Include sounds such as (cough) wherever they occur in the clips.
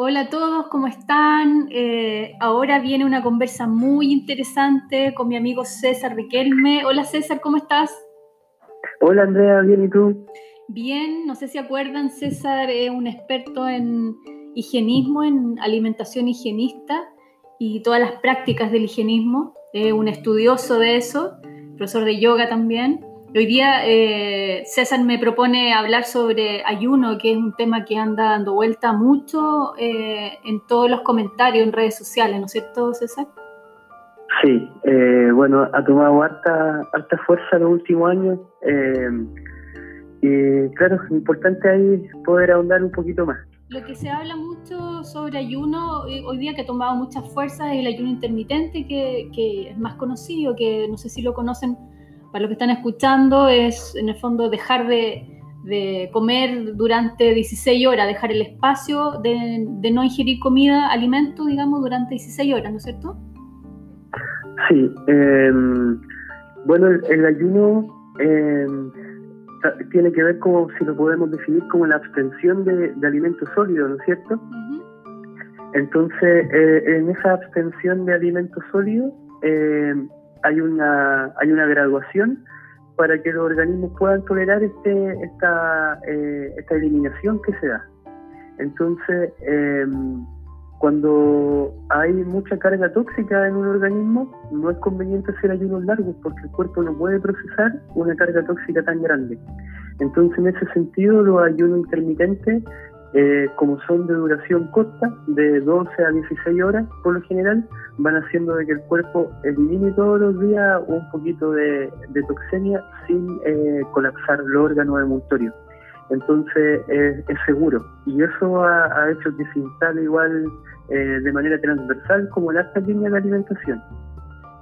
Hola a todos, ¿cómo están? Eh, ahora viene una conversa muy interesante con mi amigo César Riquelme. Hola César, ¿cómo estás? Hola Andrea, bien, ¿y tú? Bien, no sé si acuerdan, César es un experto en higienismo, en alimentación higienista y todas las prácticas del higienismo. Es un estudioso de eso, profesor de yoga también. Hoy día eh, César me propone hablar sobre ayuno, que es un tema que anda dando vuelta mucho eh, en todos los comentarios en redes sociales, ¿no es cierto, César? Sí, eh, bueno, ha tomado harta, harta fuerza los últimos años y claro, es importante ahí poder ahondar un poquito más. Lo que se habla mucho sobre ayuno, hoy día que ha tomado mucha fuerza, es el ayuno intermitente, que, que es más conocido, que no sé si lo conocen para los que están escuchando, es en el fondo dejar de, comer durante 16 horas, dejar el espacio de, no ingerir comida, alimento, digamos, durante 16 horas, ¿no es cierto? Sí. Em, bueno, el, ayuno em, tiene que ver como, si lo podemos definir, como la abstención de, alimentos sólidos, ¿no es cierto? Entonces, eh, en esa abstención de alimentos sólidos, eh, hay una, hay una graduación para que los organismos puedan tolerar este, esta, eh, esta eliminación que se da. Entonces, em, cuando hay mucha carga tóxica en un organismo, no es conveniente hacer ayunos largos porque el cuerpo no puede procesar una carga tóxica tan grande. Entonces, en ese sentido, los ayunos intermitentes eh, como son de duración corta, de 12 a 16 horas por lo general, van haciendo de que el cuerpo elimine todos los días un poquito de, toxemia sin eh, colapsar los órganos emultorios. Entonces es seguro y eso ha, hecho que se instale igual eh, de manera transversal como en alta línea de alimentación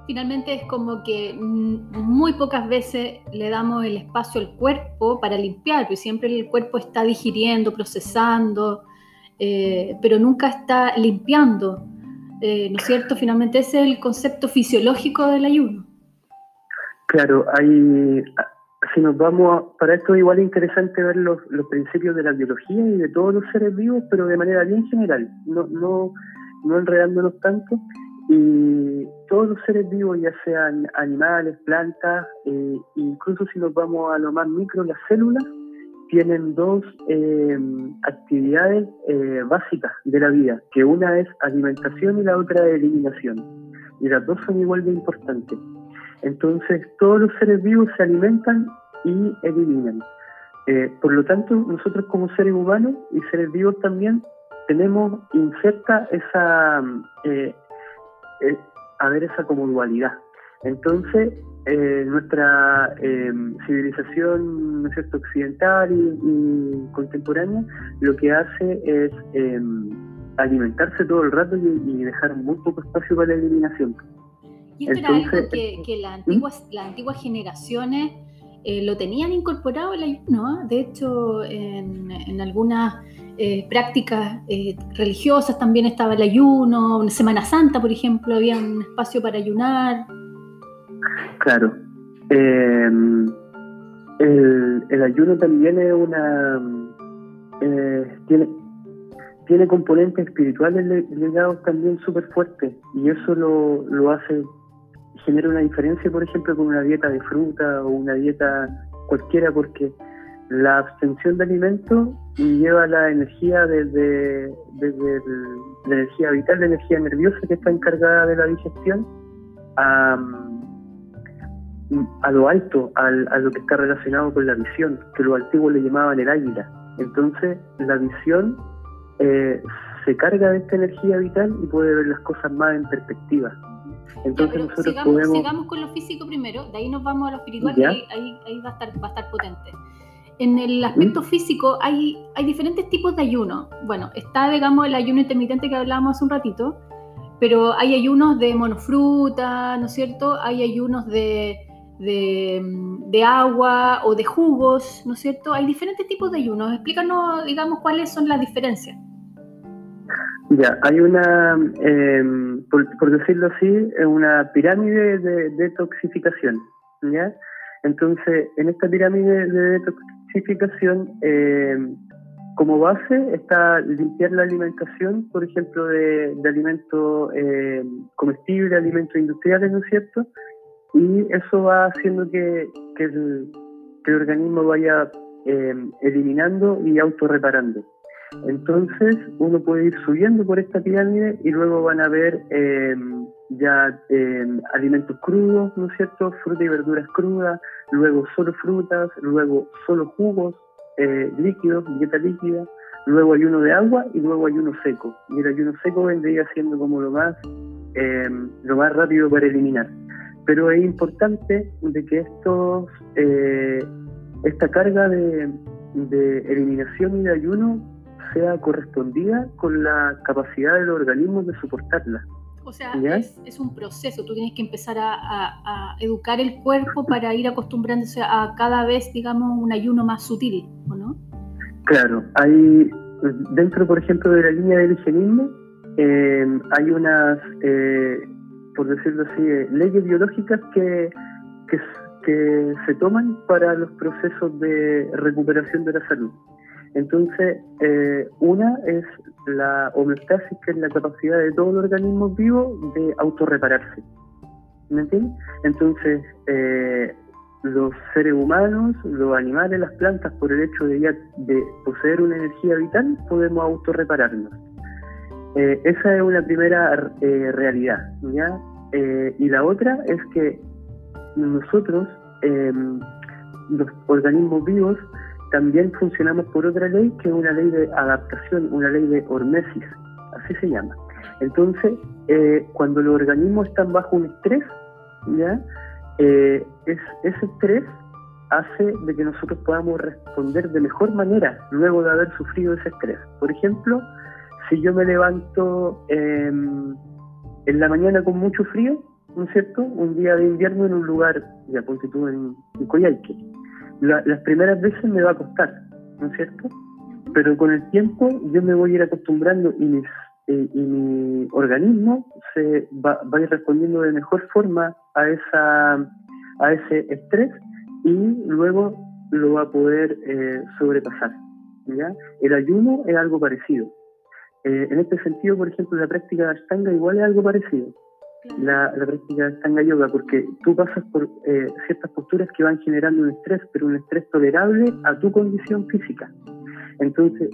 finalmente es como que muy pocas veces le damos el espacio al cuerpo para limpiar, porque siempre el cuerpo está digiriendo, procesando, eh, pero nunca está limpiando. Eh, ¿No es cierto? Finalmente ese es el concepto fisiológico del ayuno. Claro, hay, si nos vamos, para esto es igual interesante ver los, los principios de la biología y de todos los seres vivos, pero de manera bien general, no, no, no enredándonos tanto. Y todos los seres vivos, ya sean animales, plantas, eh, incluso si nos vamos a lo más micro, las células, tienen dos eh, actividades eh, básicas de la vida, que una es alimentación y la otra es eliminación. Y las dos son igual de importantes. Entonces, todos los seres vivos se alimentan y eliminan. por lo tanto, nosotros como seres humanos y seres vivos también tenemos inserta esa es haber esa como dualidad. Entonces, eh, nuestra eh, civilización ¿no cierto? occidental y, contemporánea lo que hace es eh, alimentarse todo el rato y, dejar muy poco espacio para la eliminación. Y esto era algo que, que las, antiguas, las antiguas generaciones lo tenían incorporado el ayuno. De hecho, en, en algunas eh, prácticas eh, religiosas, también estaba el ayuno, en Semana Santa, por ejemplo, había un espacio para ayunar. Claro. Eh, el, ayuno también es una... tiene, tiene componentes espirituales ligados también súper fuertes y eso lo, lo hace, genera una diferencia, por ejemplo, con una dieta de fruta o una dieta cualquiera, porque la abstención de alimentos lleva la energía desde, desde la energía vital, la energía nerviosa que está encargada de la digestión, a, a lo alto, a, lo que está relacionado con la visión, que los antiguos le llamaban el águila. Entonces, la visión eh, se carga de esta energía vital y puede ver las cosas más en perspectiva. Entonces nosotros sigamos, podemos... sigamos con lo físico primero, de ahí nos vamos a lo espiritual, y ahí, ahí, va, a estar, va a estar potente en el aspecto físico hay, hay diferentes tipos de ayuno. Bueno, está, digamos, el ayuno intermitente que hablábamos hace un ratito, pero hay ayunos de monofruta, ¿no es cierto? Hay ayunos de, de, agua o de jugos, ¿no es cierto? Hay diferentes tipos de ayunos. Explícanos, digamos, cuáles son las diferencias. Ya, hay una, em, por, decirlo así, una pirámide de detoxificación, ¿ya? Entonces, en esta pirámide de detoxificación, eh, como base está limpiar la alimentación, por ejemplo, de, alimentos eh, comestibles, alimentos industriales, ¿no es cierto? Y eso va haciendo que, el, organismo vaya eh, eliminando y autorreparando. Entonces, uno puede ir subiendo por esta pirámide y luego van a ver ya alimentos crudos, ¿no es cierto? Frutas y verduras crudas, luego solo frutas, luego solo jugos, eh, líquidos, dieta líquida, luego hay uno de agua y luego hay uno seco. Y el ayuno seco vendría siendo como lo más, eh, lo más rápido para eliminar. Pero es importante de que estos, eh, esta carga de, eliminación y de ayuno sea correspondida con la capacidad del organismo de soportarla. O sea, es, un proceso, tú tienes que empezar a, a, educar el cuerpo para ir acostumbrándose a cada vez, digamos, un ayuno más sutil, ¿o no? Claro, hay dentro, por ejemplo, de la línea del higienismo, em, hay unas, eh, por decirlo así, eh, leyes biológicas que, que, que se toman para los procesos de recuperación de la salud. Entonces, eh, una es la homeostasis, que es la capacidad de todo el organismo vivo de autorrepararse. ¿Me entiendes? Entonces, eh, los seres humanos, los animales, las plantas, por el hecho de, ya, de poseer una energía vital, podemos autorrepararnos. Eh, esa es una primera eh, realidad. ¿ya? y la otra es que nosotros, em, los organismos vivos, también funcionamos por otra ley que es una ley de adaptación, una ley de hormesis, así se llama. Entonces, eh, cuando los organismos están bajo un estrés, ¿ya? Eh, es, ese estrés hace de que nosotros podamos responder de mejor manera luego de haber sufrido ese estrés. Por ejemplo, si yo me levanto em, en la mañana con mucho frío, ¿no es cierto? Un día de invierno en un lugar, ya ponte tú en, en las primeras veces me va a costar, ¿no es cierto? Pero con el tiempo yo me voy a ir acostumbrando y, eh, mi organismo se va, a ir respondiendo de mejor forma a, esa, a ese estrés y luego lo va a poder eh, sobrepasar. ¿ya? El ayuno es algo parecido. Eh, en este sentido, por ejemplo, la práctica de Ashtanga igual es algo parecido la, práctica de Stanga Yoga, porque tú pasas por eh, ciertas posturas que van generando un estrés, pero un estrés tolerable a tu condición física. Entonces,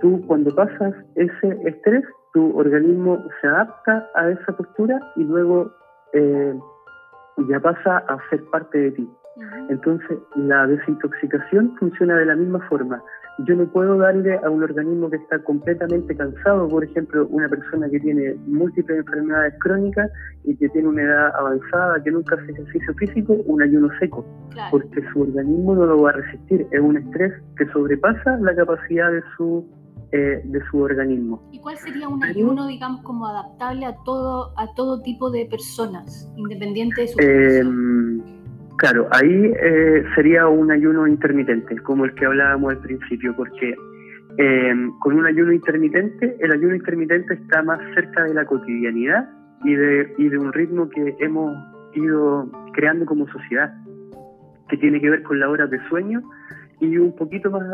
tú cuando pasas ese estrés, tu organismo se adapta a esa postura y luego eh, ya pasa a ser parte de ti. Entonces, la desintoxicación funciona de la misma forma. Yo no puedo darle a un organismo que está completamente cansado, por ejemplo, una persona que tiene múltiples enfermedades crónicas y que tiene una edad avanzada, que nunca hace ejercicio físico, un ayuno seco, porque su organismo no lo va a resistir, es un estrés que sobrepasa la capacidad de su eh, de su organismo. ¿Y cuál sería un ayuno, digamos, como adaptable a todo a todo tipo de personas, independiente de su eh, Claro, ahí eh, sería un ayuno intermitente, como el que hablábamos al principio, porque eh, con un ayuno intermitente, el ayuno intermitente está más cerca de la cotidianidad y de, y de un ritmo que hemos ido creando como sociedad, que tiene que ver con la hora de sueño y un poquito más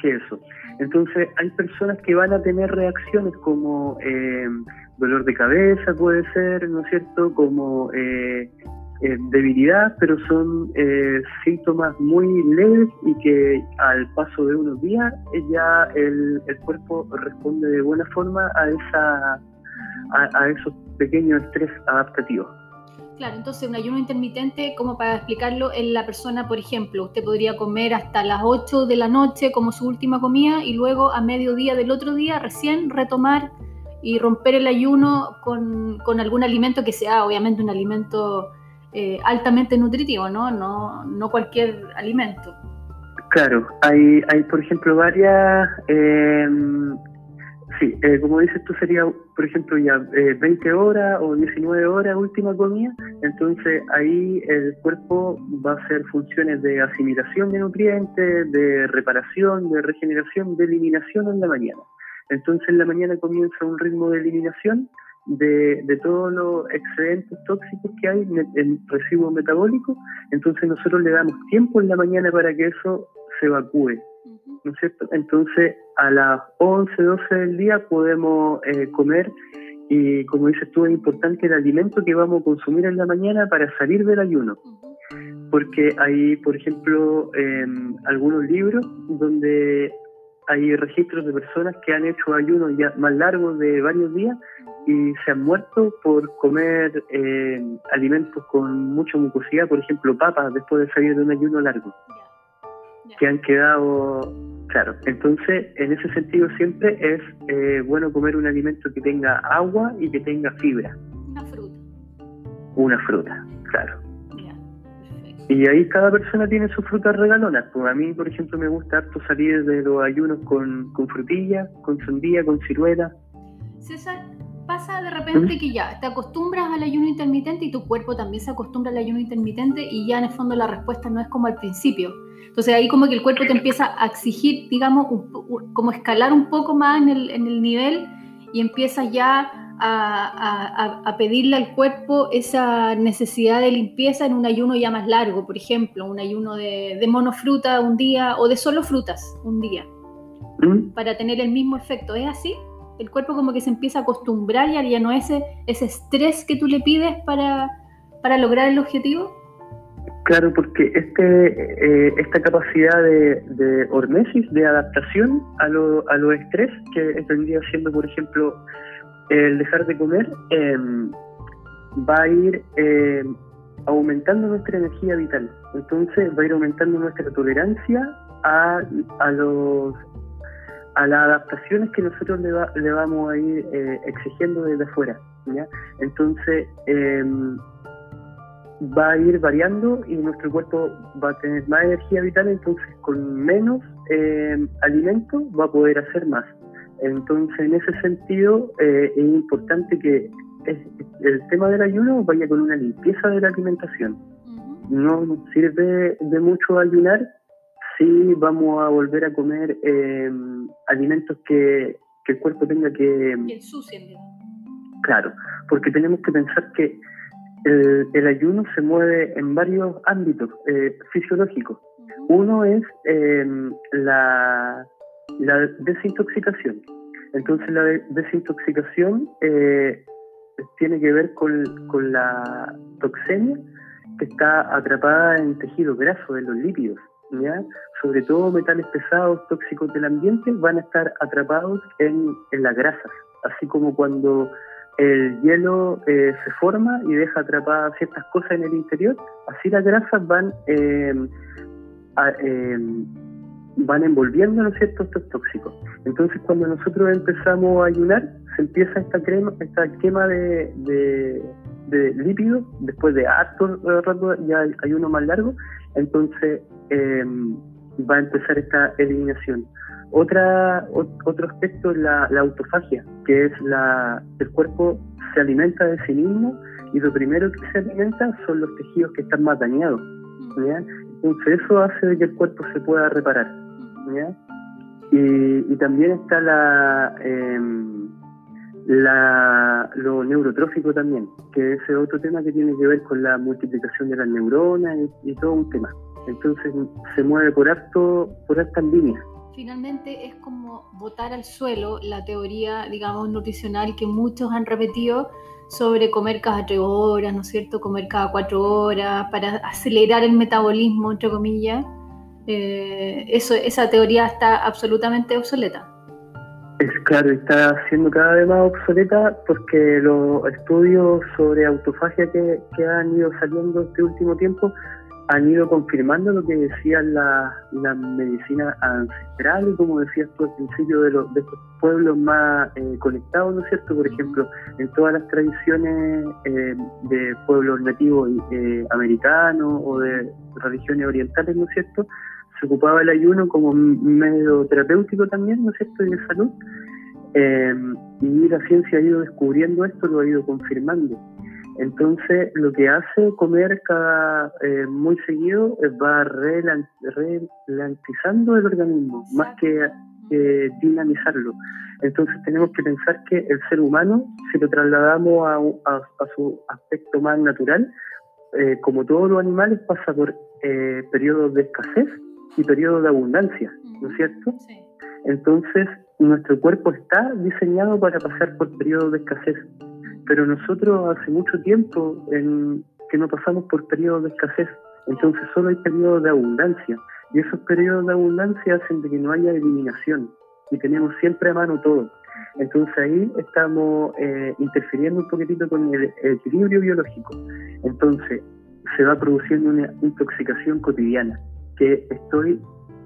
que eso. Entonces hay personas que van a tener reacciones como eh, dolor de cabeza, puede ser, ¿no es cierto? Como eh, debilidad, pero son eh, síntomas muy leves y que al paso de unos días eh, ya el, el cuerpo responde de buena forma a, esa, a, esos pequeños estrés adaptativos. Claro, entonces un ayuno intermitente, como para explicarlo, en la persona, por ejemplo, usted podría comer hasta las 8 de la noche como su última comida y luego a mediodía del otro día recién retomar y romper el ayuno con, con algún alimento que sea obviamente un alimento eh, altamente nutritivo, ¿no? ¿no? No cualquier alimento. Claro, hay, hay por ejemplo varias, eh, sí, eh, como dices tú sería, por ejemplo, ya 20 horas o 19 horas última comida, entonces ahí el cuerpo va a hacer funciones de asimilación de nutrientes, de reparación, de regeneración, de eliminación en la mañana. Entonces en la mañana comienza un ritmo de eliminación de, todos los excedentes tóxicos que hay en residuos metabólicos, entonces nosotros le damos tiempo en la mañana para que eso se evacúe, ¿no es cierto? Entonces a las 11, 12 del día podemos eh, comer y como dices tú es importante el alimento que vamos a consumir en la mañana para salir del ayuno. Porque hay, por ejemplo, em, algunos libros donde hay registros de personas que han hecho ayunos ya más largos de varios días y se han muerto por comer eh, alimentos con mucha mucosidad, por ejemplo, papas, después de salir de un ayuno largo, que han quedado, claro, entonces en ese sentido siempre es eh, bueno comer un alimento que tenga agua y que tenga fibra. Una fruta. Una fruta, claro. Y ahí cada persona tiene sus frutas regalonas. Pues a mí, por ejemplo, me gusta harto salir de los ayunos con, con frutilla, con sandía, con ciruela. César, pasa de repente que ya te acostumbras al ayuno intermitente y tu cuerpo también se acostumbra al ayuno intermitente y ya en el fondo la respuesta no es como al principio. Entonces ahí como que el cuerpo te empieza a exigir, digamos, como escalar un poco más en el, en el nivel y empiezas ya a, a, pedirle al cuerpo esa necesidad de limpieza en un ayuno ya más largo, por ejemplo, un ayuno de, de monofruta un día o de solo frutas un día, ¿Mm? para tener el mismo efecto. ¿Es así? el cuerpo como que se empieza a acostumbrar y ya no ese, ese estrés que tú le pides para, para lograr el objetivo? Claro, porque este, eh, esta capacidad de, de, hormesis, de adaptación a lo, a lo estrés, que vendría siendo, por ejemplo, el dejar de comer, em, va a ir em, aumentando nuestra energía vital. Entonces va a ir aumentando nuestra tolerancia a, a los a las adaptaciones que nosotros le, vamos a ir eh, exigiendo desde afuera. Entonces, em, va a ir variando y nuestro cuerpo va a tener más energía vital, entonces con menos alimento va a poder hacer más. Entonces, en ese sentido, eh, es importante que el tema del ayuno vaya con una limpieza de la alimentación. No nos sirve de mucho ayunar sí vamos a volver a comer eh, alimentos que, el cuerpo tenga que... Que ensucien, Claro, porque tenemos que pensar que el, ayuno se mueve en varios ámbitos eh, fisiológicos. Uno es em, la, la desintoxicación. Entonces la desintoxicación eh, tiene que ver con, la toxemia que está atrapada en tejido graso, en los lípidos. sobre todo metales pesados tóxicos del ambiente, van a estar atrapados en, las grasas, así como cuando el hielo eh, se forma y deja atrapadas ciertas cosas en el interior, así las grasas van, em, em, van envolviendo ¿no estos tóxicos. Entonces cuando nosotros empezamos a ayunar, se empieza esta, crema, esta quema de, de, lípidos, después de harto rato ya hay uno más largo, entonces em, va a empezar esta eliminación. Otra, otro aspecto es la, autofagia, que es la, el cuerpo se alimenta de sí mismo y lo primero que se alimenta son los tejidos que están más dañados. Entonces eso hace que el cuerpo se pueda reparar. Y, también está la, em, la, lo neurotrófico también, que es otro tema que tiene que ver con la multiplicación de las neuronas y, y todo un tema. Entonces se mueve por alto, por altas líneas. Finalmente es como botar al suelo la teoría, digamos, nutricional que muchos han repetido sobre comer cada tres horas, ¿no es cierto? Comer cada cuatro horas para acelerar el metabolismo, entre comillas. Eh, eso, esa teoría está absolutamente obsoleta. Es claro, está siendo cada vez más obsoleta porque los estudios sobre autofagia que, han ido saliendo este último tiempo han ido confirmando lo que decían las la medicinas ancestrales, como decías tú al principio, de, los, de estos pueblos más eh, conectados, ¿no es cierto? Por ejemplo, en todas las tradiciones eh, de pueblos nativos eh, americanos o de religiones orientales, ¿no es cierto? Se ocupaba el ayuno como medio terapéutico también, ¿no es cierto?, y de salud. y la ciencia ha ido descubriendo esto, lo ha ido confirmando. Entonces, lo que hace comer cada eh, muy seguido es va ralentizando el organismo, más que dinamizarlo. Entonces, tenemos que pensar que el ser humano, si lo trasladamos a, su aspecto más natural, eh, como todos los animales, pasa por eh, periodos de escasez y periodos de abundancia, ¿no es cierto? Entonces, nuestro cuerpo está diseñado para pasar por periodos de escasez, pero nosotros hace mucho tiempo en, que no pasamos por periodos de escasez, entonces solo hay periodos de abundancia, y esos periodos de abundancia hacen de que no haya eliminación, y tenemos siempre a mano todo. Entonces ahí estamos eh, interfiriendo un poquitito con el, equilibrio biológico. Entonces se va produciendo una intoxicación cotidiana, que estoy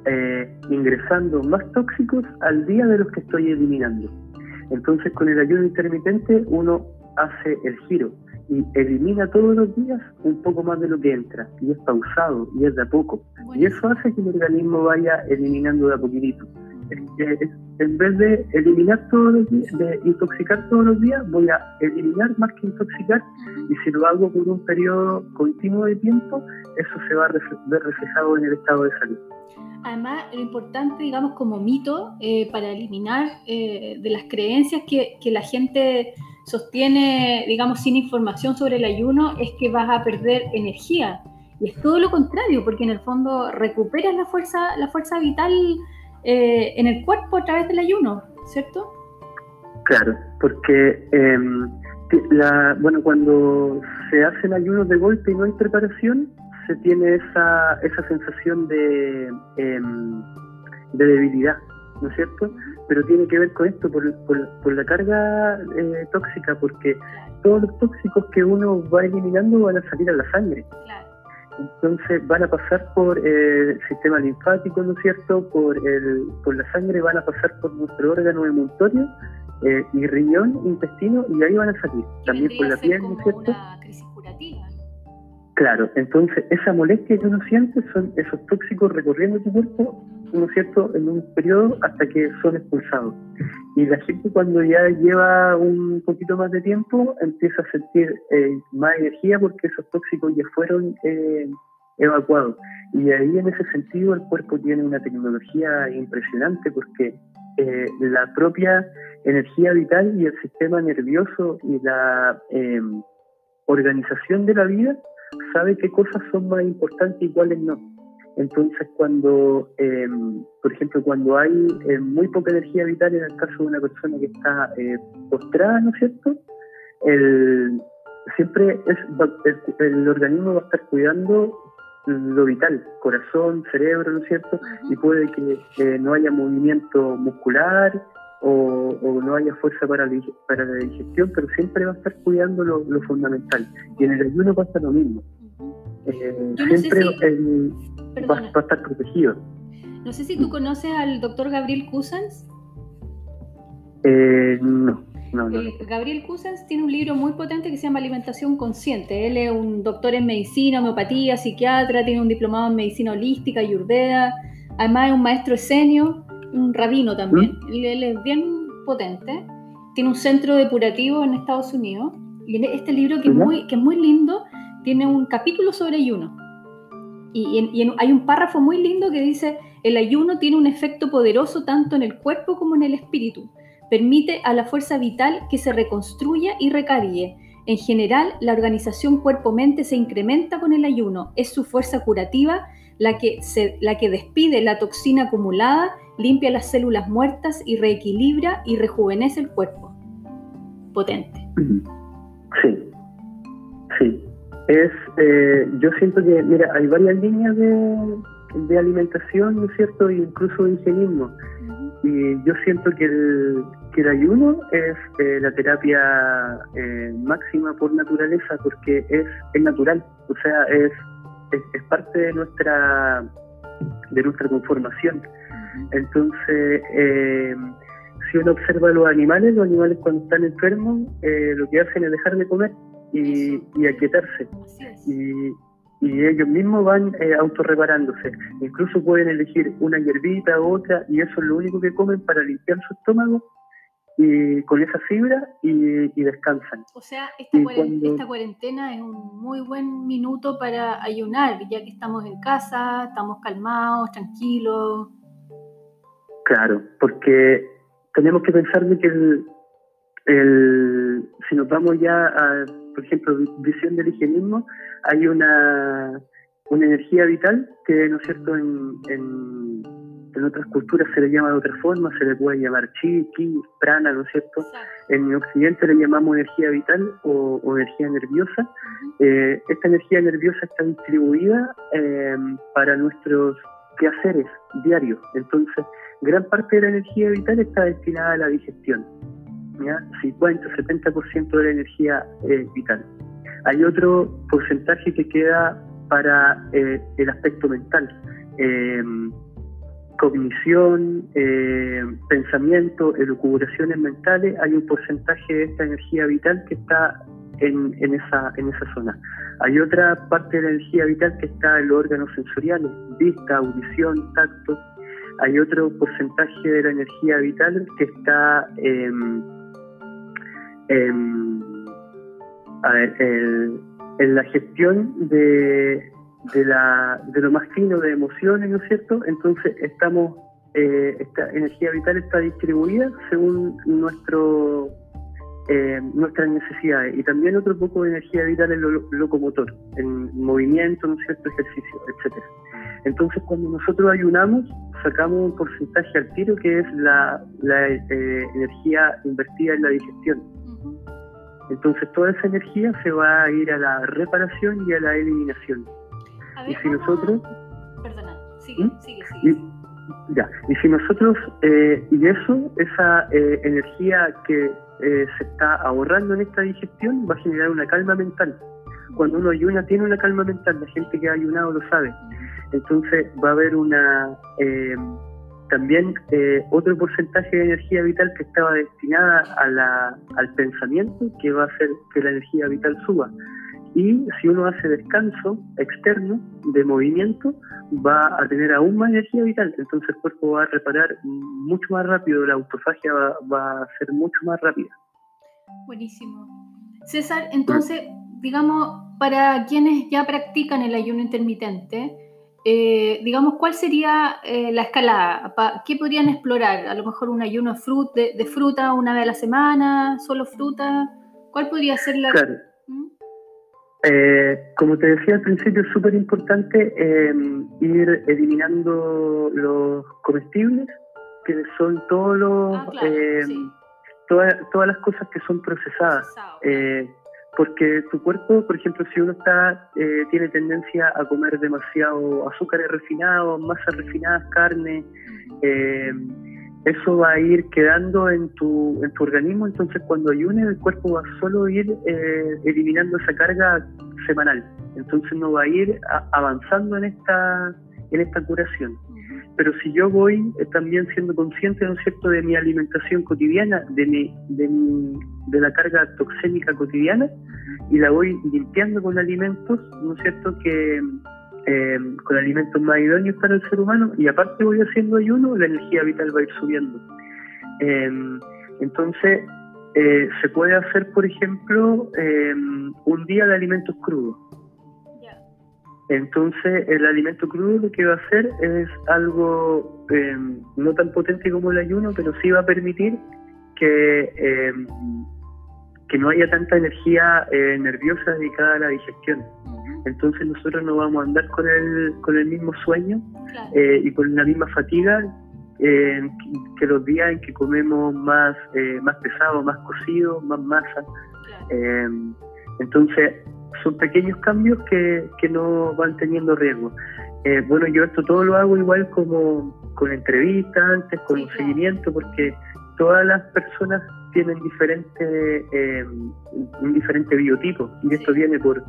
eh, ingresando más tóxicos al día de los que estoy eliminando. Entonces con el ayuno intermitente uno hace el giro y elimina todos los días un poco más de lo que entra y es pausado y es de a poco. Y eso hace que el organismo vaya eliminando de a poquitito en vez de eliminar todos los días, de intoxicar todos los días, voy a eliminar más que intoxicar y si lo hago por un periodo continuo de tiempo, eso se va a ver reflejado en el estado de salud. Además, lo importante, digamos, como mito eh, para eliminar eh, de las creencias que, que la gente sostiene, digamos, sin información sobre el ayuno, es que vas a perder energía. Y es todo lo contrario, porque en el fondo recuperas la fuerza, la fuerza vital eh, en el cuerpo a través del ayuno, ¿cierto? Claro, porque em, la, bueno, cuando se hacen ayunos de golpe y no hay preparación, se tiene esa, esa sensación de, em, de debilidad, ¿no es cierto? Pero tiene que ver con esto, por, por, la carga eh, tóxica, porque todos los tóxicos que uno va eliminando van a salir a la sangre. Claro. Entonces van a pasar por eh, el sistema linfático, ¿no es cierto? Por, el, por la sangre van a pasar por nuestro órgano emultorio eh, y riñón, intestino, y ahí van a salir. También por la piel, ¿no es cierto? Una crisis curativa. Claro, entonces esa molestia que uno siente son esos tóxicos recorriendo tu cuerpo, ¿no es cierto?, en un periodo hasta que son expulsados. Y la gente cuando ya lleva un poquito más de tiempo empieza a sentir eh, más energía porque esos tóxicos ya fueron eh, evacuados. Y ahí en ese sentido el cuerpo tiene una tecnología impresionante porque eh, la propia energía vital y el sistema nervioso y la em, organización de la vida sabe qué cosas son más importantes y cuáles no. Entonces, cuando, em, por ejemplo, cuando hay eh, muy poca energía vital en el caso de una persona que está eh, postrada, ¿no es cierto? El, siempre es, el, organismo va a estar cuidando lo vital, corazón, cerebro, ¿no es cierto? Y puede que no haya movimiento muscular o, no haya fuerza para la, para la digestión, pero siempre va a estar cuidando lo, lo fundamental. Y en el ayuno pasa lo mismo. Eh, siempre va, a estar protegido. No sé si tú conoces al doctor Gabriel Cousins. Eh, no. Eh, Gabriel Cousins tiene un libro muy potente que se llama Alimentación Consciente. Él es un doctor en medicina, homeopatía, psiquiatra, tiene un diplomado en medicina holística, ayurveda. Además es un maestro esenio, un rabino también. ¿Mm? Él es bien potente. Tiene un centro depurativo en Estados Unidos. Y este libro que muy, que es muy lindo tiene un capítulo sobre ayuno. Y, hay un párrafo muy lindo que dice, el ayuno tiene un efecto poderoso tanto en el cuerpo como en el espíritu. Permite a la fuerza vital que se reconstruya y recargue. En general, la organización cuerpo-mente se incrementa con el ayuno. Es su fuerza curativa la que, la que despide la toxina acumulada, limpia las células muertas y reequilibra y rejuvenece el cuerpo. Potente. Sí, sí es, eh, yo siento que, mira, hay varias líneas de, alimentación, ¿no es cierto? E incluso de higienismo. Y yo siento que el, que el ayuno es eh, la terapia eh, máxima por naturaleza porque es, es natural, o sea, es, es, parte de nuestra, de nuestra conformación. Entonces, si uno observa a los animales, los animales cuando están enfermos, lo que hacen es dejar de comer y, y aquietarse. Y, y, ellos mismos van eh, autorreparándose. Incluso pueden elegir una hierbita otra y eso es lo único que comen para limpiar su estómago y con esa fibra y, descansan. O sea, esta, esta, cuarentena es un muy buen minuto para ayunar, ya que estamos en casa, estamos calmados, tranquilos. Claro, porque tenemos que pensar de que el, el, si nos vamos ya a por ejemplo, visión del higienismo, hay una una energía vital que, ¿no es cierto?, en, en, otras culturas se le llama de otra forma, se le puede llamar chi, ki, prana, ¿no es cierto? En Occidente le llamamos energía vital o, energía nerviosa. Eh, esta energía nerviosa está distribuida em, para nuestros quehaceres diarios. Entonces, gran parte de la energía vital está destinada a la digestión. ¿Ya? 50-70% de la energía eh, vital. Hay otro porcentaje que queda para eh, el aspecto mental. Eh, cognición, eh, pensamiento, elucubraciones mentales, hay un porcentaje de esta energía vital que está en, esa, en esa zona. Hay otra parte de la energía vital que está en los órganos sensoriales, vista, audición, tacto. Hay otro porcentaje de la energía vital que está en, en la gestión de, de, la, de lo más fino de emociones, ¿no es cierto? Entonces estamos, eh, esta energía vital está distribuida según nuestro eh, nuestras necesidades y también otro poco de energía vital en lo locomotor, en movimiento, ¿no es cierto?, ejercicio, etcétera. Entonces cuando nosotros ayunamos, sacamos un porcentaje al tiro que es la, la eh, energía invertida en la digestión entonces toda esa energía se va a ir a la reparación y a la eliminación. y si nosotros... Perdona, sigue, ¿Mm? sigue, sigue. Y, ya, y si nosotros, eh, y eso, esa eh, energía que eh, se está ahorrando en esta digestión va a generar una calma mental. Cuando uno ayuna tiene una calma mental, la gente que ha ayunado lo sabe. Entonces va a haber una también eh, otro porcentaje de energía vital que estaba destinada al pensamiento, que va a hacer que la energía vital suba. Y si uno hace descanso externo de movimiento, va a tener aún más energía vital. Entonces el cuerpo va a reparar mucho más rápido, la autofagia va, a ser mucho más rápida. Buenísimo. César, entonces, digamos, para quienes ya practican el ayuno intermitente, eh, digamos, ¿cuál sería eh, la escalada? ¿Qué podrían explorar? A lo mejor un ayuno de, fruta una vez a la semana, solo fruta. ¿Cuál podría ser la... Claro. ¿Mm? Eh, como te decía al principio, es súper importante em, ir eliminando los comestibles, que son todos los... Ah, todas, todas las cosas que son procesadas porque tu cuerpo, por ejemplo, si uno está eh, tiene tendencia a comer demasiado azúcares refinados, masas refinadas, carne, eh, eso va a ir quedando en tu, en tu organismo, entonces cuando ayunes el cuerpo va solo ir eh, eliminando esa carga semanal, entonces no va a ir avanzando en esta, en esta curación. Pero si yo voy también siendo consciente, ¿no es cierto?, de mi alimentación cotidiana, de, mi, de, mi, de la carga toxémica cotidiana, y la voy limpiando con alimentos, ¿no es cierto?, que eh, con alimentos más idóneos para el ser humano y aparte voy haciendo ayuno, la energía vital va a ir subiendo. Em, entonces, eh, se puede hacer, por ejemplo, em, un día de alimentos crudos. Entonces, el alimento crudo lo que va a hacer es algo em, no tan potente como el ayuno, pero sí va a permitir que que no haya tanta energía eh, nerviosa dedicada a la digestión. Entonces nosotros no vamos a andar con el, con el mismo sueño eh, y con la misma fatiga eh, que los días en que comemos más, más pesado, más cocido, más masa. entonces son pequeños cambios que, que no van teniendo riesgo. bueno, yo esto todo lo hago igual como con entrevistas antes, con un seguimiento, porque todas las personas tienen diferente, eh, un diferente biotipo y esto viene por,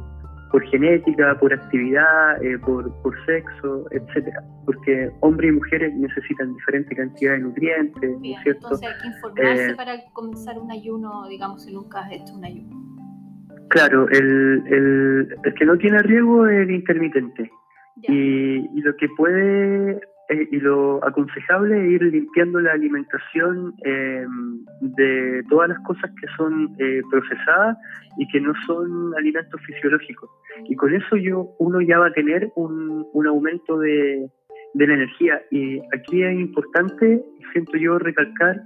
por genética, por actividad, eh, por, por sexo, etcétera, porque hombres y mujeres necesitan diferente cantidad de nutrientes, cierto? Entonces hay que informarse eh, para comenzar un ayuno, digamos, si nunca has hecho un ayuno. Claro, el, el, el que no tiene riesgo es el intermitente. Y, y, lo que puede eh, y lo aconsejable es ir limpiando la alimentación eh, de todas las cosas que son eh, procesadas y que no son alimentos fisiológicos. Y con eso yo uno ya va a tener un, un aumento de, de, la energía. Y aquí es importante, siento yo, recalcar,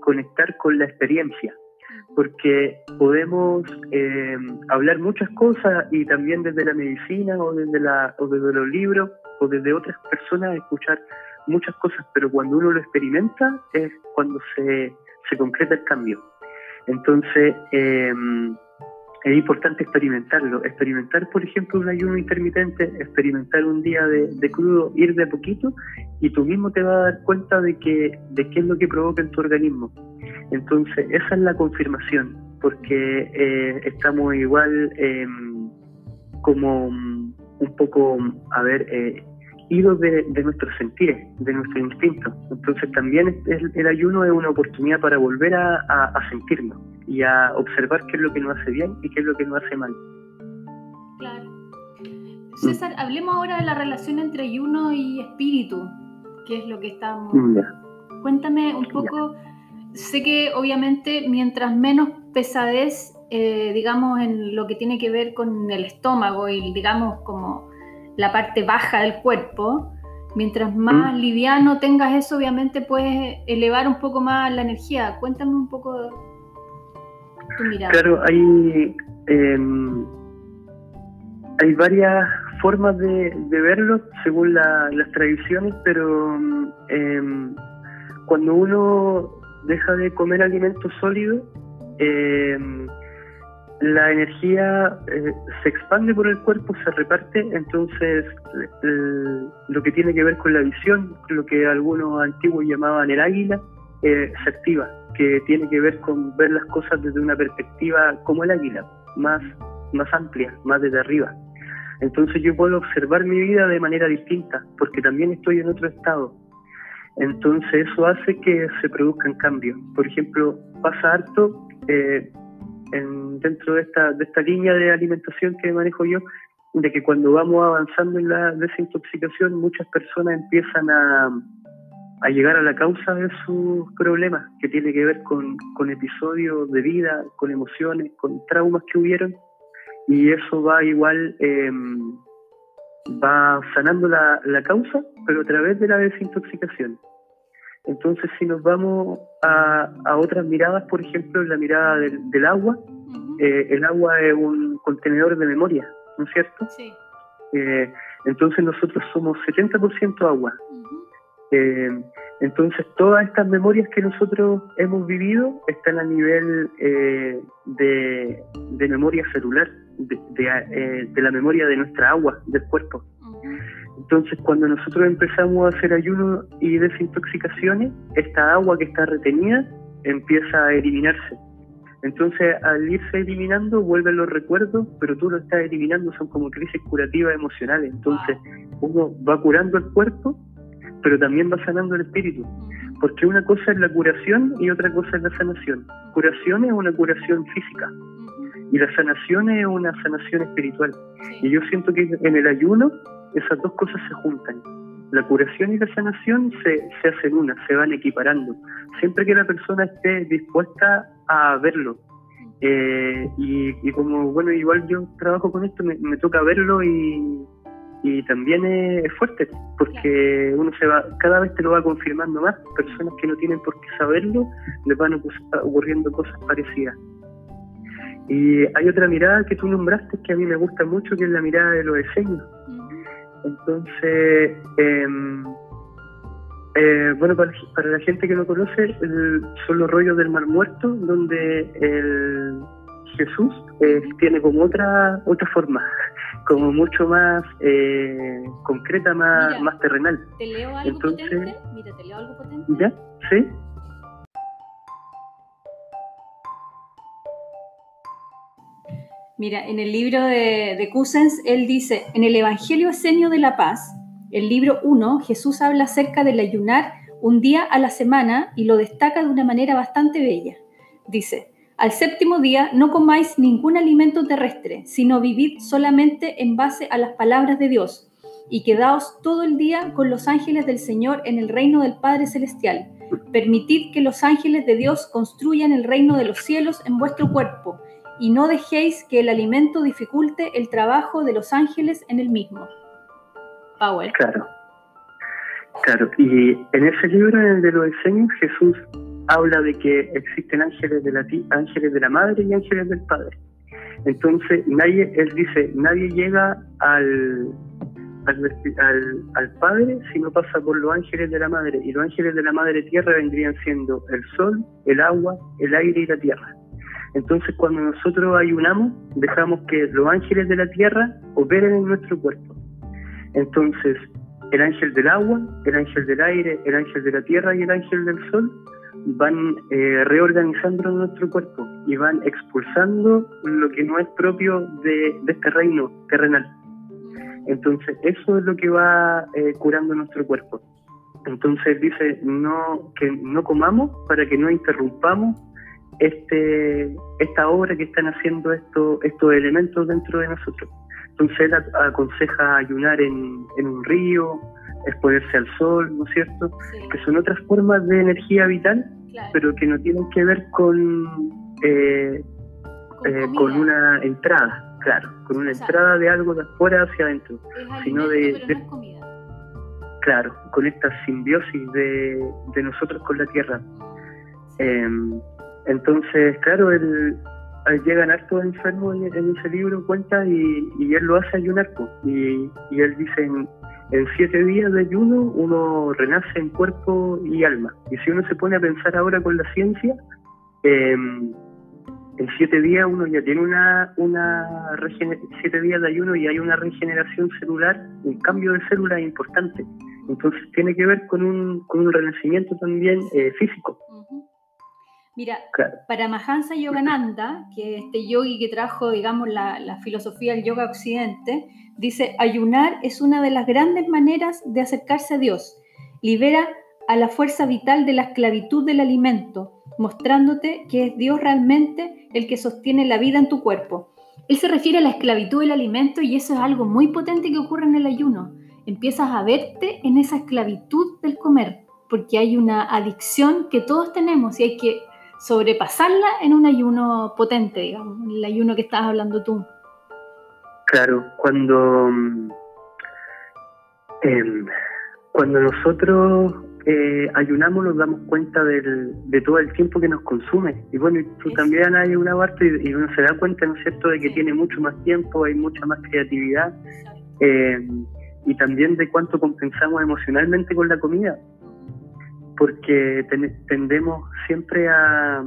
conectar con la experiencia. Porque podemos eh, hablar muchas cosas y también desde la medicina o desde, la, o desde los libros o desde otras personas escuchar muchas cosas, pero cuando uno lo experimenta es cuando se, se concreta el cambio. Entonces, eh, es importante experimentarlo. Experimentar, por ejemplo, un ayuno intermitente, experimentar un día de, crudo, ir de a poquito y tú mismo te vas a dar cuenta de, que, de qué es lo que provoca en tu organismo. Entonces, esa es la confirmación, porque eh, estamos igual em, como un poco, a ver, eh, idos de, nuestros sentires, de nuestro instinto. Entonces, también el, ayuno es una oportunidad para volver a, a, a sentirlo y a observar qué es lo que nos hace bien y qué es lo que nos hace mal. Claro. César, hablemos ahora de la relación entre ayuno y espíritu, que es lo que estamos... Cuéntame un poco, sé que obviamente mientras menos pesadez, eh, digamos, en lo que tiene que ver con el estómago y digamos como la parte baja del cuerpo, mientras más liviano tengas eso, obviamente puedes elevar un poco más la energía. Cuéntame un poco Claro, hay, em, hay varias formas de, verlo según las tradiciones, pero em, cuando uno deja de comer alimentos sólidos, em, la energía eh, se expande por el cuerpo, se reparte, entonces lo que tiene que ver con la visión, lo que algunos antiguos llamaban el águila, eh, se activa que tiene que ver con ver las cosas desde una perspectiva como el águila, más, más amplia, más desde arriba. Entonces yo puedo observar mi vida de manera distinta, porque también estoy en otro estado. Entonces eso hace que se produzcan cambios. Por ejemplo, pasa harto eh, en, dentro de esta, de esta línea de alimentación que manejo yo, de que cuando vamos avanzando en la desintoxicación muchas personas empiezan a, a llegar a la causa de sus problemas, que tiene que ver con, episodios de vida, con emociones, con traumas que hubieron, y eso va igual, em, va sanando la, causa, pero a través de la desintoxicación. Entonces, si nos vamos a, otras miradas, por ejemplo, la mirada del, agua, eh, el agua es un contenedor de memoria, ¿no es cierto? Sí. Eh, entonces nosotros somos 70% agua. Eh, entonces, todas estas memorias que nosotros hemos vivido están a nivel eh, de, memoria celular, eh, de, la memoria de nuestra agua, del cuerpo. Entonces, cuando nosotros empezamos a hacer ayuno y desintoxicaciones, esta agua que está retenida empieza a eliminarse. Entonces, al irse eliminando, vuelven los recuerdos, pero tú lo estás eliminando, son como crisis curativas emocionales. Entonces, uno va curando el cuerpo pero también va sanando el espíritu. Porque una cosa es la curación y otra cosa es la sanación. Curación es una curación física y la sanación es una sanación espiritual. Y yo siento que en el ayuno esas dos cosas se juntan. La curación y la sanación se, se hacen una, se van equiparando. Siempre que la persona esté dispuesta a verlo. Eh, y, como, bueno, igual yo trabajo con esto, me toca verlo y, y también es fuerte porque uno se va cada vez te lo va confirmando más personas que no tienen por qué saberlo les van ocurriendo cosas parecidas y hay otra mirada que tú nombraste que a mí me gusta mucho que es la mirada de los diseños entonces em, eh, bueno para, la gente que no conoce son los rollos del mar muerto donde el Jesús eh, tiene como otra otra forma (laughs) como mucho más eh, concreta, más, más terrenal. ¿Te leo algo potente? Mira, te leo algo potente. ¿Ya? ¿Sí? Mira, en el libro de, de Cousins, él dice, en el Evangelio Esenio de la Paz, el libro 1, Jesús habla acerca del ayunar un día a la semana y lo destaca de una manera bastante bella. Dice, al séptimo día no comáis ningún alimento terrestre, sino vivid solamente en base a las palabras de Dios, y quedaos todo el día con los ángeles del Señor en el reino del Padre Celestial. Permitid que los ángeles de Dios construyan el reino de los cielos en vuestro cuerpo, y no dejéis que el alimento dificulte el trabajo de los ángeles en el mismo. Powell. Claro. Claro, y en ese libro, en el de los diseños, Jesús habla de que existen ángeles de la ángeles de la madre y ángeles del padre. Entonces, nadie, él dice, nadie llega al, al, Padre si no pasa por los ángeles de la Madre. Y los ángeles de la Madre Tierra vendrían siendo el sol, el agua, el aire y la tierra. Entonces, cuando nosotros ayunamos, dejamos que los ángeles de la tierra operen en nuestro cuerpo. Entonces, el ángel del agua, el ángel del aire, el ángel de la tierra y el ángel del sol van eh, reorganizando nuestro cuerpo y van expulsando lo que no es propio de, este reino terrenal. Entonces, eso es lo que va eh, curando nuestro cuerpo. Entonces dice no que no comamos para que no interrumpamos este esta obra que están haciendo estos estos elementos dentro de nosotros. Entonces él aconseja ayunar en, en un río, exponerse al sol, ¿no es cierto? Que son otras formas de energía vital, pero que no tienen que ver con, eh, con, eh, una entrada, claro, con una entrada de algo de afuera hacia adentro, sino de, claro, con esta simbiosis de, de nosotros con la tierra. Em, entonces, claro, él, llegan hartos enfermos en, en, ese libro, cuenta, y, él lo hace ayunar, y, y él dice en siete días de ayuno uno renace en cuerpo y alma. Y si uno se pone a pensar ahora con la ciencia, em, en siete días uno ya tiene una, una siete días de ayuno y hay una regeneración celular, un cambio de células importante. Entonces tiene que ver con un, con un renacimiento también eh, físico. Mira, para Mahansa Yogananda, que es este yogi que trajo, digamos, la, la filosofía del yoga occidente, Dice, ayunar es una de las grandes maneras de acercarse a Dios. Libera a la fuerza vital de la esclavitud del alimento, mostrándote que es Dios realmente el que sostiene la vida en tu cuerpo. Él se refiere a la esclavitud del alimento y eso es algo muy potente que ocurre en el ayuno. Empiezas a verte en esa esclavitud del comer, porque hay una adicción que todos tenemos y hay que sobrepasarla en un ayuno potente, digamos, el ayuno que estás hablando tú. Claro, cuando, em, cuando nosotros eh, ayunamos nos damos cuenta de todo el tiempo que nos consume. Y bueno, tú también hay una parte y, uno se da cuenta, ¿no es cierto?, de que tiene mucho más tiempo, hay mucha más creatividad em, y también de cuánto compensamos emocionalmente con la comida. Porque tendemos siempre a,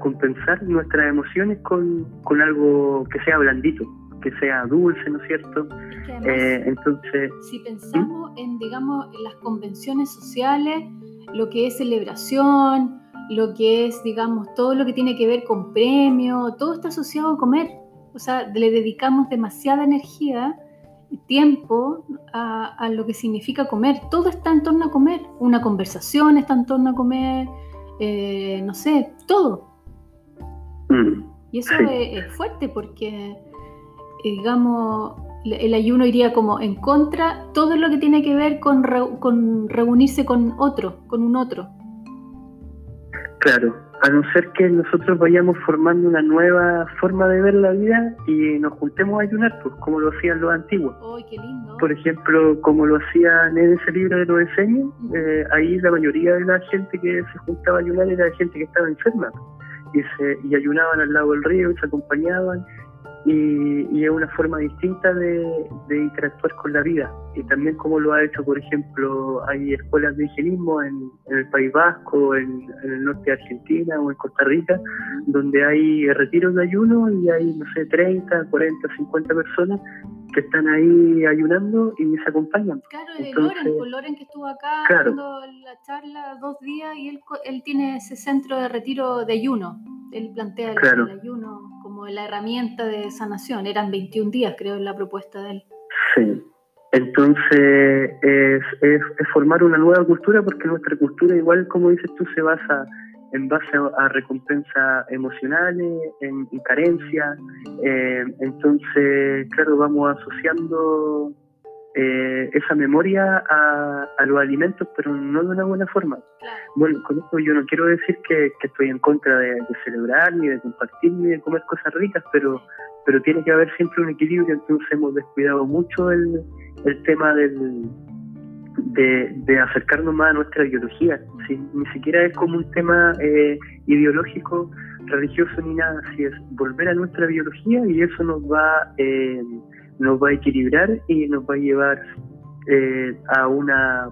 compensar nuestras emociones con, con algo que sea blandito que sea dulce, ¿no es cierto? Eh, entonces, si pensamos en, digamos, en las convenciones sociales, lo que es celebración, lo que es, digamos, todo lo que tiene que ver con premio, todo está asociado a comer. O sea, le dedicamos demasiada energía tiempo a, lo que significa comer. Todo está en torno a comer. Una conversación está en torno a comer, eh, no sé, todo. Mm, y eso es, fuerte porque eh, digamos, el ayuno iría como en contra todo lo que tiene que ver con, con reunirse con otro, con un otro. Claro, a no ser que nosotros vayamos formando una nueva forma de ver la vida y nos juntemos a ayunar, pues como lo hacían los antiguos. Por ejemplo, como lo hacían en ese libro de los diseños, eh, ahí la mayoría de la gente que se juntaba a ayunar era gente que estaba enferma y, se, y ayunaban al lado del río y se acompañaban y, es una forma distinta de, interactuar con la vida. Y también como lo ha hecho, por ejemplo, hay escuelas de higienismo en, el País Vasco, en, el norte de Argentina o en Costa Rica, donde hay retiros de ayuno y hay, no sé, 30, 40, 50 personas que están ahí ayunando y se acompañan. Claro, de Loren, Loren que estuvo acá dando la charla dos días y él, él tiene ese centro de retiro de ayuno. Él plantea el ayuno la herramienta de sanación. Eran 21 días, creo, en la propuesta de él. Sí. Entonces, es, es, formar una nueva cultura porque nuestra cultura, igual como dices tú, se basa en base a, recompensas emocionales, en, carencia. Eh, entonces, claro, vamos asociando eh, esa memoria a, los alimentos, pero no de una buena forma. Bueno, con esto yo no quiero decir que, estoy en contra de, celebrar, ni de compartir, ni de comer cosas ricas, pero, pero tiene que haber siempre un equilibrio, entonces hemos descuidado mucho el, el tema del, de, acercarnos más a nuestra biología. Ni siquiera es como un tema eh, ideológico, religioso ni nada, así es volver a nuestra biología y eso nos va, eh, nos va a equilibrar y nos va a llevar eh, a, una,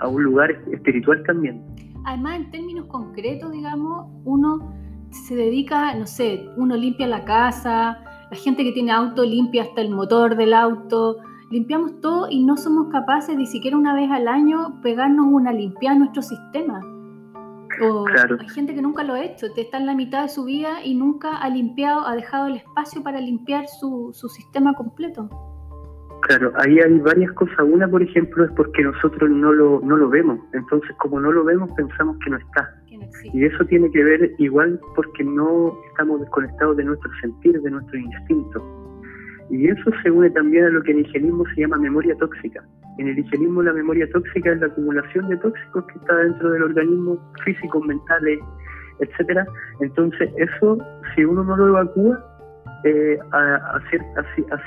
a un lugar espiritual también. Además, en términos concretos, digamos, uno se dedica, no sé, uno limpia la casa, la gente que tiene auto limpia hasta el motor del auto, limpiamos todo y no somos capaces ni siquiera una vez al año pegarnos una limpiada a nuestro sistema. O hay gente que nunca lo ha hecho, está en la mitad de su vida y nunca ha limpiado, ha dejado el espacio para limpiar su, su sistema completo. Claro, ahí hay varias cosas. Una, por ejemplo, es porque nosotros no lo, no lo vemos. Entonces, como no lo vemos, pensamos que no está. y eso tiene que ver igual porque no estamos desconectados de nuestro sentir, de nuestro instinto. Y eso se une también a lo que en higienismo se llama memoria tóxica. En el higienismo la memoria tóxica es la acumulación de tóxicos que está dentro del organismo, físicos, mentales, etcétera. Entonces eso, si uno no lo evacúa, eh, a,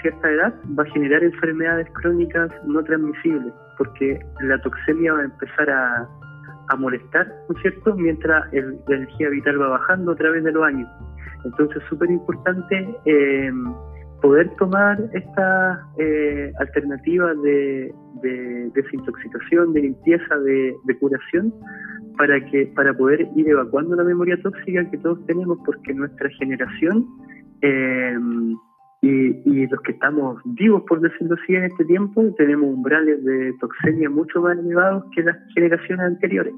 cierta, edad va a generar enfermedades crónicas no transmisibles, porque la toxemia va a empezar a, molestar, ¿no es cierto?, mientras el, la energía vital va bajando a través de los años. Entonces es súper importante eh, poder tomar estas eh, alternativas de, desintoxicación, de limpieza, de, curación, para que para poder ir evacuando la memoria tóxica que todos tenemos, porque nuestra generación eh, y, los que estamos vivos, por decirlo así, en este tiempo, tenemos umbrales de toxemia mucho más elevados que las generaciones anteriores.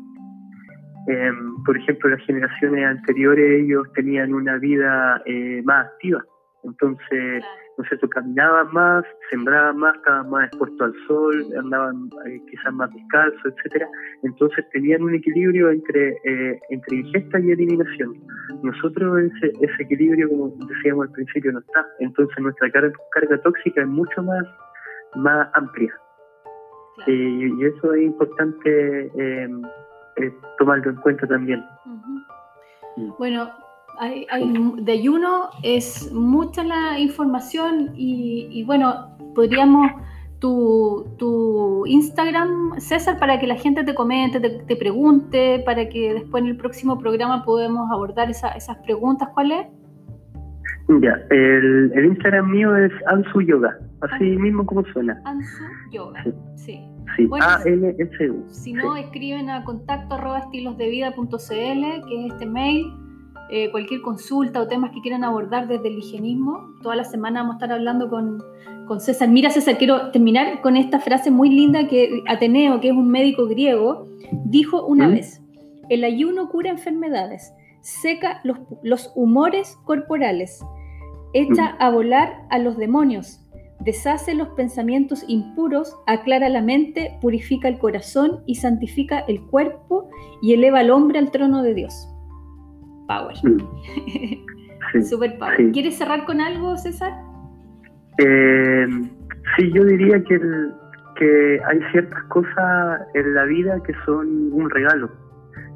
Eh, por ejemplo, las generaciones anteriores ellos tenían una vida más activa entonces, no sé, tú caminabas más, sembrabas más, estabas más expuesto al sol, andaban eh, quizás más descalzos, etcétera. Entonces tenían un equilibrio entre, eh, entre ingesta y eliminación. Nosotros ese, ese equilibrio, como decíamos al principio, no está. Entonces nuestra carga, carga tóxica es mucho más, más amplia. Y, eso es importante eh, tomarlo en cuenta también. Bueno, hay, de ayuno es mucha la información y, bueno, podríamos tu, tu, Instagram, César, para que la gente te comente, te, pregunte, para que después en el próximo programa podamos abordar esas preguntas. ¿Cuál es? Ya, el, Instagram mío es Ansu Yoga, así mismo como suena. Ansu Yoga, sí. sí. A-N-S-U. Si no, escriben a contacto arroba estilosdevida.cl, que es este mail eh, cualquier consulta o temas que quieran abordar desde el higienismo. Toda la semana vamos a estar hablando con, con César. Mira, César, quiero terminar con esta frase muy linda que Ateneo, que es un médico griego, dijo una ¿Mm? vez, el ayuno cura enfermedades, seca los, los humores corporales, echa ¿Mm? a volar a los demonios, deshace los pensamientos impuros, aclara la mente, purifica el corazón y santifica el cuerpo y eleva al hombre al trono de Dios power. (laughs) Super power. ¿Quieres cerrar con algo, César? Eh, sí, yo diría que, que hay ciertas cosas en la vida que son un regalo.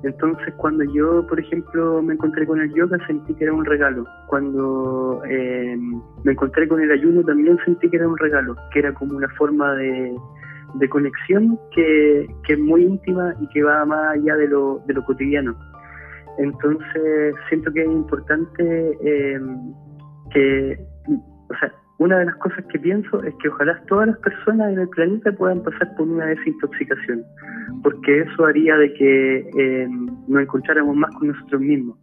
Entonces, cuando yo, por ejemplo, me encontré con el yoga, sentí que era un regalo. Cuando eh, me encontré con el ayuno, también sentí que era un regalo, que era como una forma de, de conexión que, que, es muy íntima y que va más allá de lo, de lo cotidiano. Entonces, siento que es importante em, que, o sea, una de las cosas que pienso es que ojalá todas las personas en el planeta puedan pasar por una desintoxicación, porque eso haría de que em, nos encontráramos más con nosotros mismos.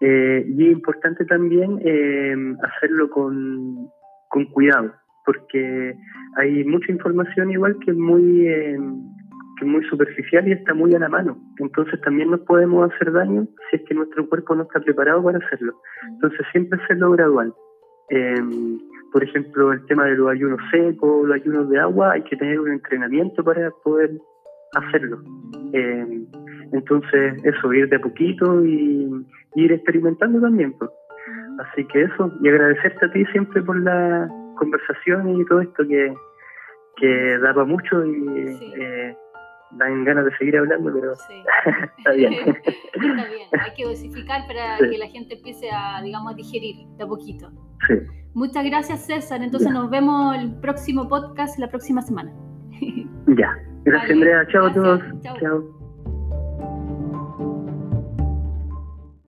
Eh, y es importante también em, hacerlo con, con cuidado, porque hay mucha información igual que es muy que es muy superficial y está muy a la mano. Entonces también nos podemos hacer daño si es que nuestro cuerpo no está preparado para hacerlo. Entonces siempre hacerlo gradual. Em, por ejemplo, el tema de los ayunos secos, los ayunos de agua, hay que tener un entrenamiento para poder hacerlo. Em, entonces, eso, ir de a poquito y, ir experimentando también. Pues. Así que eso, y agradecerte a ti siempre por la conversación y todo esto que, que daba mucho y eh, dan ganas de seguir hablando, pero (laughs) está bien. (laughs) está bien, hay que dosificar para que la gente empiece a, digamos, a digerir de a poquito. Sí. Muchas gracias, César. Entonces nos vemos el próximo podcast la próxima semana. ya. Gracias, Andrea. Chao a todos. chao.